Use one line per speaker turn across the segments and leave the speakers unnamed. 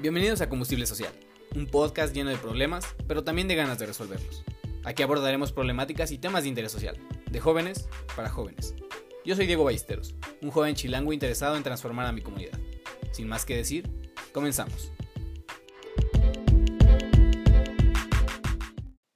Bienvenidos a Combustible Social, un podcast lleno de problemas, pero también de ganas de resolverlos. Aquí abordaremos problemáticas y temas de interés social, de jóvenes para jóvenes. Yo soy Diego Ballesteros, un joven chilango interesado en transformar a mi comunidad. Sin más que decir, comenzamos.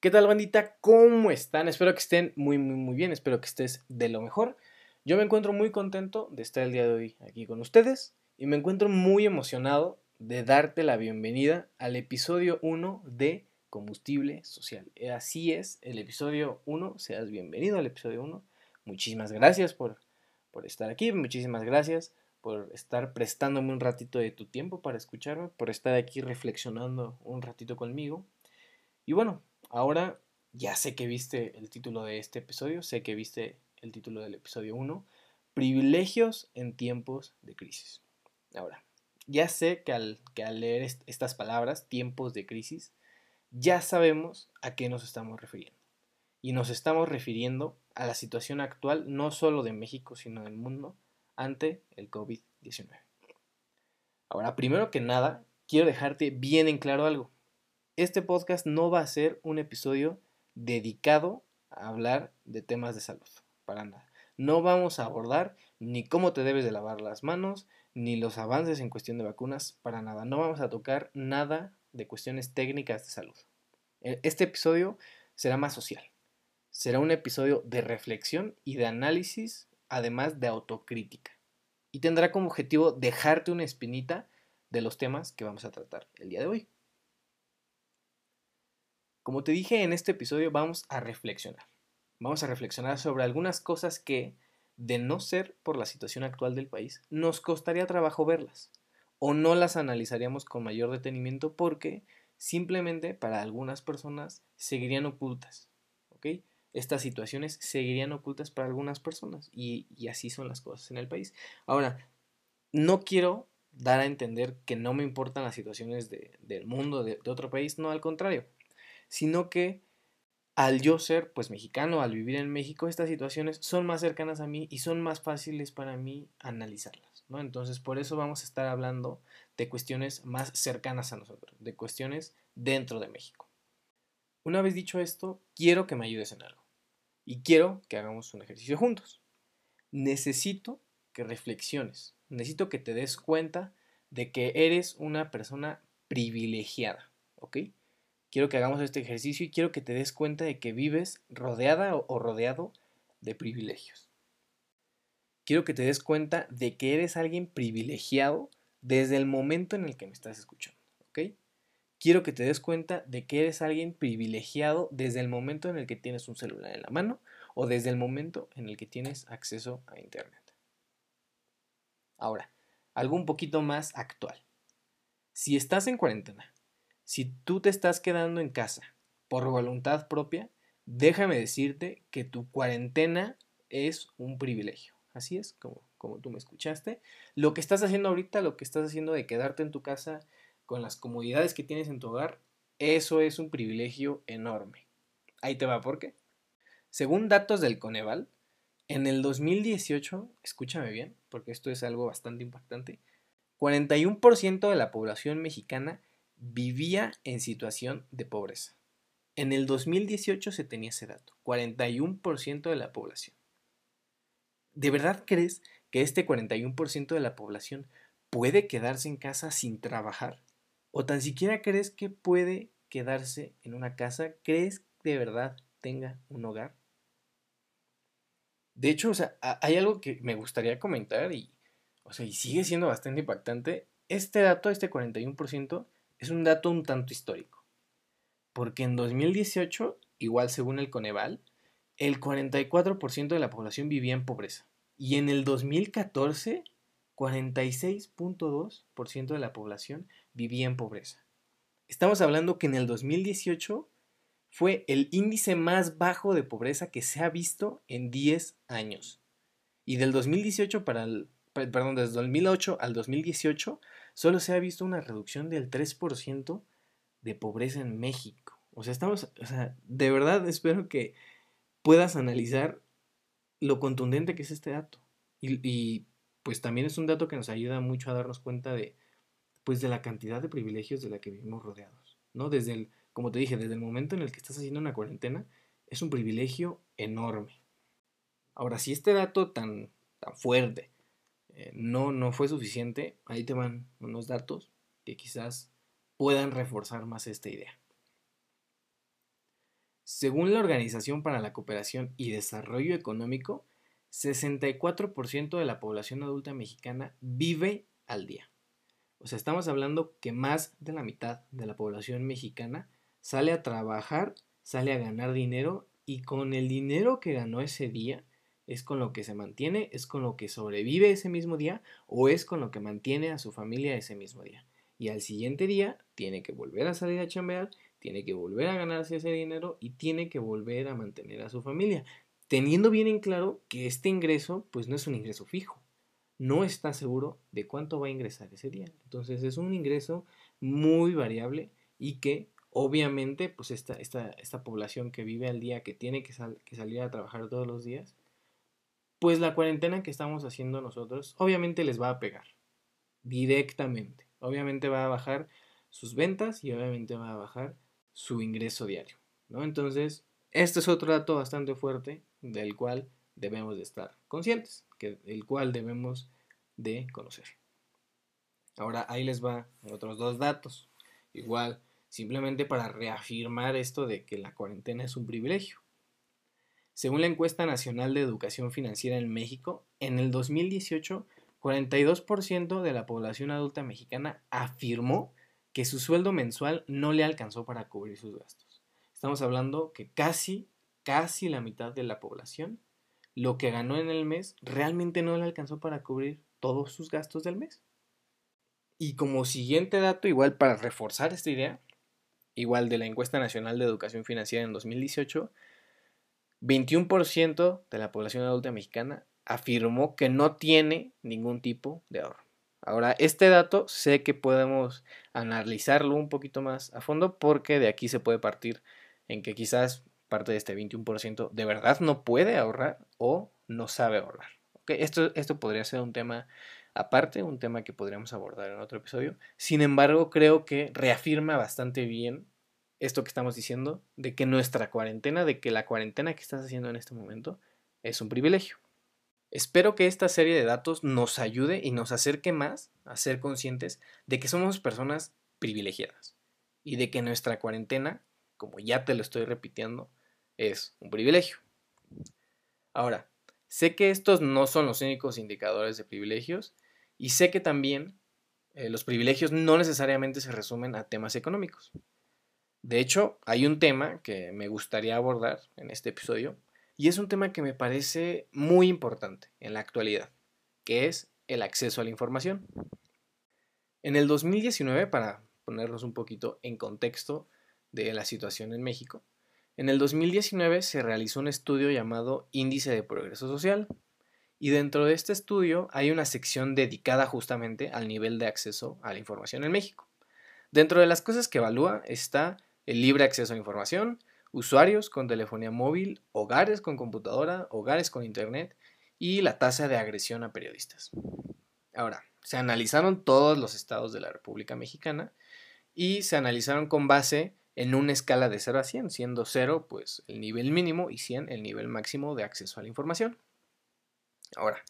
¿Qué tal bandita? ¿Cómo están? Espero que estén muy muy muy bien, espero que estés de lo mejor. Yo me encuentro muy contento de estar el día de hoy aquí con ustedes y me encuentro muy emocionado de darte la bienvenida al episodio 1 de Combustible Social. Eh, así es, el episodio 1, seas bienvenido al episodio 1. Muchísimas gracias por, por estar aquí, muchísimas gracias por estar prestándome un ratito de tu tiempo para escucharme, por estar aquí reflexionando un ratito conmigo. Y bueno, ahora ya sé que viste el título de este episodio, sé que viste el título del episodio 1, Privilegios en tiempos de crisis. Ahora, ya sé que al, leer estas palabras, tiempos de crisis, ya sabemos a qué nos estamos refiriendo. Y nos estamos refiriendo a la situación actual no solo de México, sino del mundo ante el COVID-19. Ahora, primero que nada, quiero dejarte bien en claro algo. Este podcast no va a ser un episodio dedicado a hablar de temas de salud, para nada. No vamos a abordar ni cómo te debes de lavar las manos, ni los avances en cuestión de vacunas, para nada. No vamos a tocar nada de cuestiones técnicas de salud. E, este episodio será más social. Será un episodio de reflexión y de análisis, además de autocrítica. Y tendrá como objetivo dejarte una espinita de los temas que vamos a tratar el día de hoy. Como te dije en este episodio, vamos a reflexionar. Vamos a reflexionar sobre algunas cosas que de no ser por la situación actual del país, nos costaría trabajo verlas o no las analizaríamos con mayor detenimiento porque simplemente para algunas personas seguirían ocultas. ¿ok? Estas situaciones seguirían ocultas para algunas personas y, así son las cosas en el país. Ahora, no quiero dar a entender que no me importan las situaciones del mundo, de otro país, no, al contrario, sino que al yo ser pues mexicano, al vivir en México, estas situaciones son más cercanas a mí y son más fáciles para mí analizarlas, ¿no? Entonces por eso vamos a estar hablando de cuestiones más cercanas a nosotros, de cuestiones dentro de México. Una vez dicho esto, quiero que me ayudes en algo y quiero que hagamos un ejercicio juntos. Necesito que reflexiones, necesito que te des cuenta de que eres una persona privilegiada, ¿ok? Quiero que hagamos este ejercicio y quiero que te des cuenta de que vives rodeada o rodeado de privilegios. Quiero que te des cuenta de que eres alguien privilegiado desde el momento en el que me estás escuchando, ¿ok? Quiero que te des cuenta de que eres alguien privilegiado desde el momento en el que tienes un celular en la mano o desde el momento en el que tienes acceso a Internet. Ahora, algo un poquito más actual. Si estás en cuarentena si tú te estás quedando en casa por voluntad propia, déjame decirte que tu cuarentena es un privilegio. Así es, como, como tú me escuchaste. Lo que estás haciendo ahorita, lo que estás haciendo de quedarte en tu casa con las comodidades que tienes en tu hogar, eso es un privilegio enorme. Ahí te va, ¿por qué? Según datos del Coneval, en el 2018, escúchame bien, porque esto es algo bastante impactante, 41% de la población mexicana vivía en situación de pobreza. En el 2018 se tenía ese dato, 41% de la población. ¿De verdad crees que este 41% de la población puede quedarse en casa sin trabajar? ¿O tan siquiera crees que puede quedarse en una casa? ¿Crees que de verdad tenga un hogar? De hecho, o sea, hay algo que me gustaría comentar y, o sea, y sigue siendo bastante impactante. Este dato, este 41%, es un dato un tanto histórico, porque en 2018, igual según el Coneval, el 44% de la población vivía en pobreza y en el 2014 46.2% de la población vivía en pobreza. Estamos hablando que en el 2018 fue el índice más bajo de pobreza que se ha visto en 10 años. Y del 2018 para el, perdón, desde 2008 al 2018 solo se ha visto una reducción del 3% de pobreza en México. O sea, estamos, o sea, de verdad espero que puedas analizar lo contundente que es este dato. Y, pues también es un dato que nos ayuda mucho a darnos cuenta de pues de la cantidad de privilegios de la que vivimos rodeados, ¿no? Desde el, como te dije, desde el momento en el que estás haciendo una cuarentena, es un privilegio enorme. Ahora, si este dato tan, tan fuerte eh, no, no fue suficiente, ahí te van unos datos que quizás puedan reforzar más esta idea. Según la Organización para la Cooperación y Desarrollo Económico, 64% de la población adulta mexicana vive al día. O sea, estamos hablando que más de la mitad de la población mexicana sale a trabajar, sale a ganar dinero y con el dinero que ganó ese día es con lo que se mantiene, es con lo que sobrevive ese mismo día o es con lo que mantiene a su familia ese mismo día. Y al siguiente día tiene que volver a salir a chambear, tiene que volver a ganarse ese dinero y tiene que volver a mantener a su familia, teniendo bien en claro que este ingreso pues no es un ingreso fijo. No está seguro de cuánto va a ingresar ese día. Entonces es un ingreso muy variable y que obviamente pues esta, esta, esta población que vive al día, que tiene que, que salir a trabajar todos los días, pues la cuarentena que estamos haciendo nosotros obviamente les va a pegar directamente. Obviamente va a bajar sus ventas y obviamente va a bajar su ingreso diario, ¿no? Entonces, este es otro dato bastante fuerte del cual debemos de estar conscientes, que el cual debemos de conocer. Ahora ahí les va otros dos datos. Igual, simplemente para reafirmar esto de que la cuarentena es un privilegio. Según la encuesta nacional de educación financiera en México, en el 2018, 42% de la población adulta mexicana afirmó que su sueldo mensual no le alcanzó para cubrir sus gastos. Estamos hablando que casi, casi la mitad de la población, lo que ganó en el mes realmente no le alcanzó para cubrir todos sus gastos del mes. Y como siguiente dato, igual para reforzar esta idea, igual de la encuesta nacional de educación financiera en 2018, 21% de la población adulta mexicana afirmó que no tiene ningún tipo de ahorro. Ahora, este dato sé que podemos analizarlo un poquito más a fondo porque de aquí se puede partir en que quizás parte de este 21% de verdad no puede ahorrar o no sabe ahorrar. Esto, esto podría ser un tema aparte, un tema que podríamos abordar en otro episodio. Sin embargo, creo que reafirma bastante bien esto que estamos diciendo, de que nuestra cuarentena, de que la cuarentena que estás haciendo en este momento es un privilegio. Espero que esta serie de datos nos ayude y nos acerque más a ser conscientes de que somos personas privilegiadas y de que nuestra cuarentena, como ya te lo estoy repitiendo, es un privilegio. Ahora, sé que estos no son los únicos indicadores de privilegios y sé que también eh, los privilegios no necesariamente se resumen a temas económicos. De hecho, hay un tema que me gustaría abordar en este episodio y es un tema que me parece muy importante en la actualidad, que es el acceso a la información. En el 2019, para ponernos un poquito en contexto de la situación en México, en el 2019 se realizó un estudio llamado Índice de Progreso Social y dentro de este estudio hay una sección dedicada justamente al nivel de acceso a la información en México. Dentro de las cosas que evalúa está el libre acceso a información, usuarios con telefonía móvil, hogares con computadora, hogares con internet y la tasa de agresión a periodistas. Ahora, se analizaron todos los estados de la República Mexicana y se analizaron con base en una escala de 0 a 100, siendo 0 pues el nivel mínimo y 100 el nivel máximo de acceso a la información. Ahora,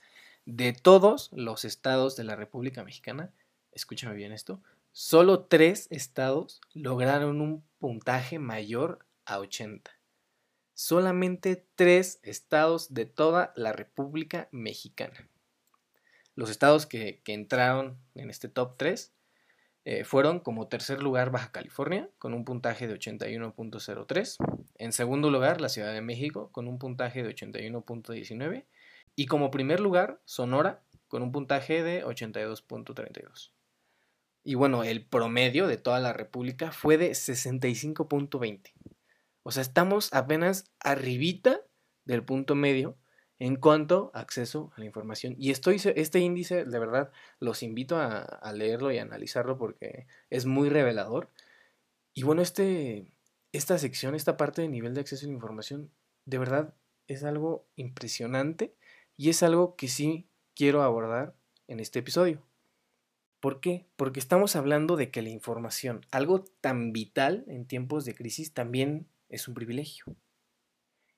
de todos los estados de la República Mexicana, escúchame bien esto, solo tres estados lograron un puntaje mayor a 80. Solamente tres estados de toda la República Mexicana. Los estados que, entraron en este top 3 eh, fueron como tercer lugar Baja California con un puntaje de 81.03, en segundo lugar la Ciudad de México con un puntaje de 81.19 y como primer lugar Sonora con un puntaje de 82.32. Y bueno, el promedio de toda la República fue de 65.20. O sea, estamos apenas arribita del punto medio en cuanto a acceso a la información. Y estoy, este índice, de verdad, los invito a, a leerlo y a analizarlo porque es muy revelador. Y bueno, este, esta sección, esta parte de nivel de acceso a la información, de verdad es algo impresionante y es algo que sí quiero abordar en este episodio. ¿Por qué? Porque estamos hablando de que la información, algo tan vital en tiempos de crisis, también es un privilegio.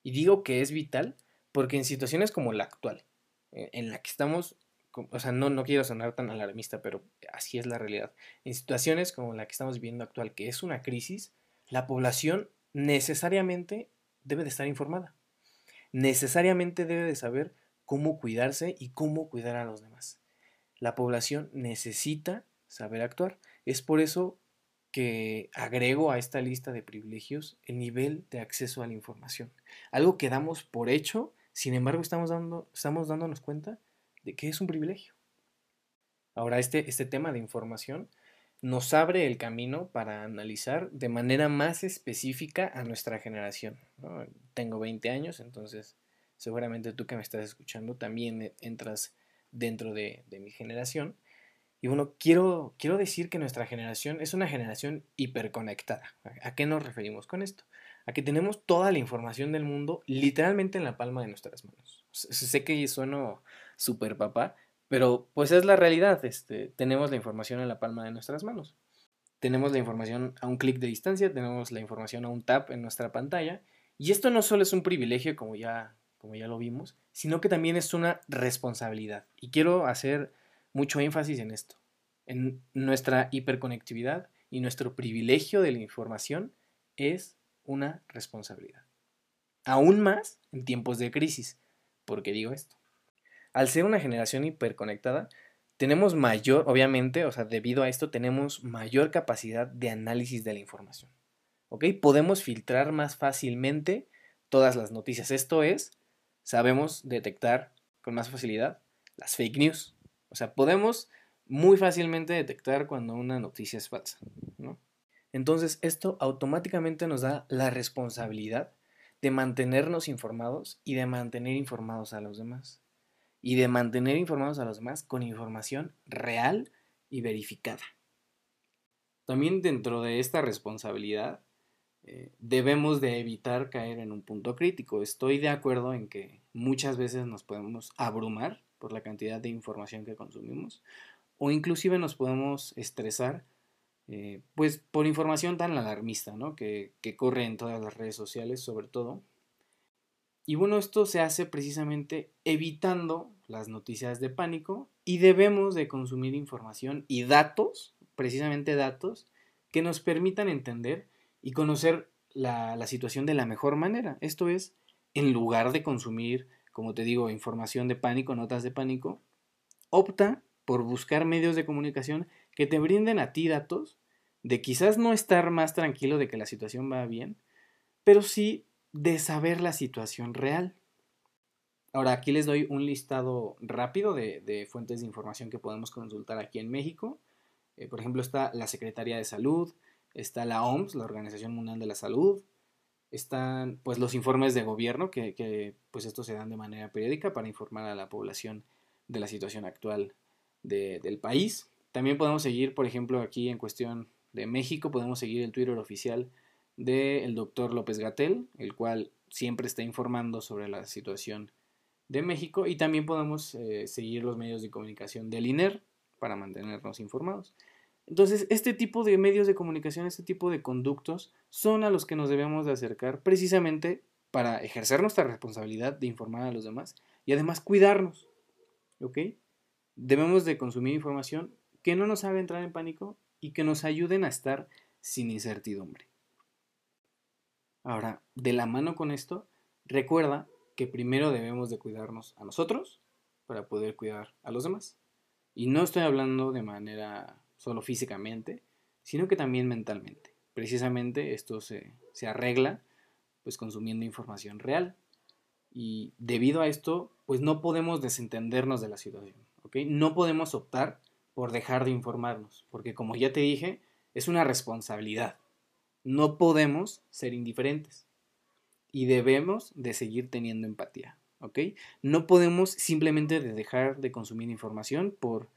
Y digo que es vital porque en situaciones como la actual, e, en la que estamos, o sea, no, no quiero sonar tan alarmista, pero así es la realidad. En situaciones como la que estamos viviendo actual, que es una crisis, la población necesariamente debe de estar informada. Necesariamente debe de saber cómo cuidarse y cómo cuidar a los demás. La población necesita saber actuar. Es por eso que agrego a esta lista de privilegios el nivel de acceso a la información. Algo que damos por hecho, sin embargo estamos, dando, estamos dándonos cuenta de que es un privilegio. Ahora, este, este tema de información nos abre el camino para analizar de manera más específica a nuestra generación. Tengo 20 años, entonces seguramente tú que me estás escuchando también entras dentro de, mi generación. Y bueno, quiero, quiero decir que nuestra generación es una generación hiperconectada. ¿A qué nos referimos con esto? A que tenemos toda la información del mundo literalmente en la palma de nuestras manos. Sé que sueno súper papá, pero pues es la realidad. Este, tenemos la información en la palma de nuestras manos. Tenemos la información a un clic de distancia, tenemos la información a un tap en nuestra pantalla. Y esto no solo es un privilegio, como ya, como ya lo vimos, sino que también es una responsabilidad. Y quiero hacer mucho énfasis en esto, en nuestra hiperconectividad y nuestro privilegio de la información es una responsabilidad. Aún más en tiempos de crisis. ¿Por qué digo esto? Al ser una generación hiperconectada, tenemos mayor, obviamente, o sea, debido a esto, tenemos mayor capacidad de análisis de la información. ¿Ok? Podemos filtrar más fácilmente todas las noticias. Esto es, sabemos detectar con más facilidad las fake news, o sea, podemos muy fácilmente detectar cuando una noticia es falsa, ¿no? Entonces, esto automáticamente nos da la responsabilidad de mantenernos informados y de mantener informados a los demás. Y de mantener informados a los demás con información real y verificada. También dentro de esta responsabilidad eh, debemos de evitar caer en un punto crítico. Estoy de acuerdo en que muchas veces nos podemos abrumar por la cantidad de información que consumimos o inclusive nos podemos estresar eh, pues por información tan alarmista ¿no? que, que corre en todas las redes sociales sobre todo y bueno esto se hace precisamente evitando las noticias de pánico y debemos de consumir información y datos precisamente datos que nos permitan entender y conocer la, situación de la mejor manera esto es en lugar de consumir como te digo, información de pánico, notas de pánico, opta por buscar medios de comunicación que te brinden a ti datos de quizás no estar más tranquilo de que la situación va bien, pero sí de saber la situación real. Ahora, aquí les doy un listado rápido de, fuentes de información que podemos consultar aquí en México. Eh, por ejemplo, está la Secretaría de Salud, está la OMS, la Organización Mundial de la Salud, están pues los informes de gobierno que, pues estos se dan de manera periódica para informar a la población de la situación actual del país. También podemos seguir, por ejemplo, aquí en cuestión de México, podemos seguir el Twitter oficial del doctor López Gatel, el cual siempre está informando sobre la situación de México y también podemos eh, seguir los medios de comunicación del INER para mantenernos informados. Entonces, este tipo de medios de comunicación, este tipo de conductos son a los que nos debemos de acercar precisamente para ejercer nuestra responsabilidad de informar a los demás y además cuidarnos. ¿Ok? Debemos de consumir información que no nos haga entrar en pánico y que nos ayuden a estar sin incertidumbre. Ahora, de la mano con esto, recuerda que primero debemos de cuidarnos a nosotros para poder cuidar a los demás. Y no estoy hablando de manera solo físicamente, sino que también mentalmente. Precisamente esto se, arregla pues consumiendo información real. Y debido a esto, pues no podemos desentendernos de la situación, ¿ok? No podemos optar por dejar de informarnos, porque como ya te dije, es una responsabilidad. No podemos ser indiferentes y debemos de seguir teniendo empatía, ¿ok? No podemos simplemente dejar de consumir información por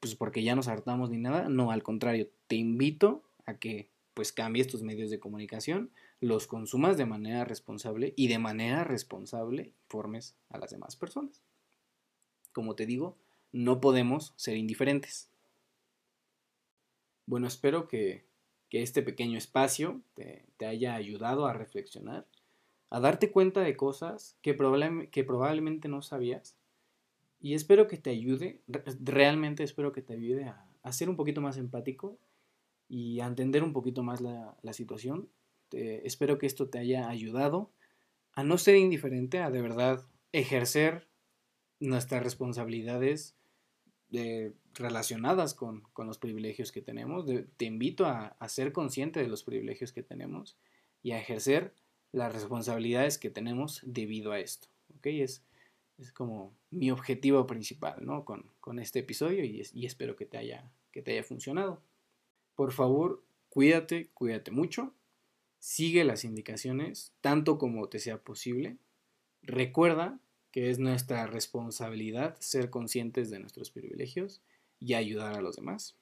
pues porque ya nos hartamos ni nada, no, al contrario, te invito a que pues cambies tus medios de comunicación, los consumas de manera responsable y de manera responsable informes a las demás personas. Como te digo, no podemos ser indiferentes. Bueno, espero que, este pequeño espacio te, haya ayudado a reflexionar, a darte cuenta de cosas que, que probablemente no sabías. Y espero que te ayude, realmente espero que te ayude a, ser un poquito más empático y a entender un poquito más la, situación. espero que esto te haya ayudado a no ser indiferente, a de verdad ejercer nuestras responsabilidades eh, relacionadas con, los privilegios que tenemos. te invito a, ser consciente de los privilegios que tenemos y a ejercer las responsabilidades que tenemos debido a esto. ¿okay? Es como mi objetivo principal ¿no? con, este episodio y, y espero que te, haya, que te haya funcionado. Por favor, cuídate, cuídate mucho. Sigue las indicaciones tanto como te sea posible. Recuerda que es nuestra responsabilidad ser conscientes de nuestros privilegios y ayudar a los demás.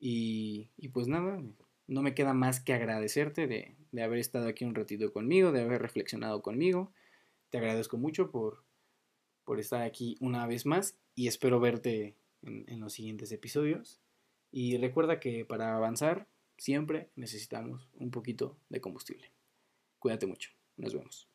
Y, pues nada, no me queda más que agradecerte de, haber estado aquí un ratito conmigo, de haber reflexionado conmigo. Te agradezco mucho por, por estar aquí una vez más y espero verte en los siguientes episodios. Y recuerda que para avanzar siempre necesitamos un poquito de combustible. Cuídate mucho. Nos vemos.